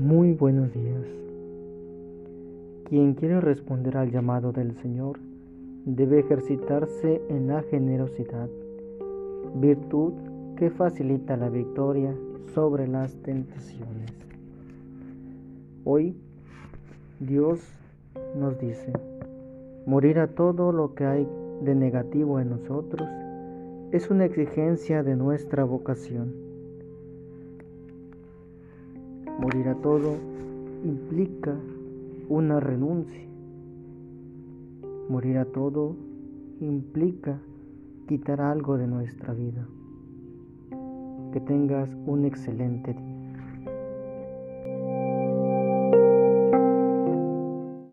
Muy buenos días. Quien quiere responder al llamado del Señor debe ejercitarse en la generosidad, virtud que facilita la victoria sobre las tentaciones. Hoy Dios nos dice, morir a todo lo que hay de negativo en nosotros es una exigencia de nuestra vocación Morir a todo implica una renuncia. Morir a todo implica quitar algo de nuestra vida. Que tengas un excelente día.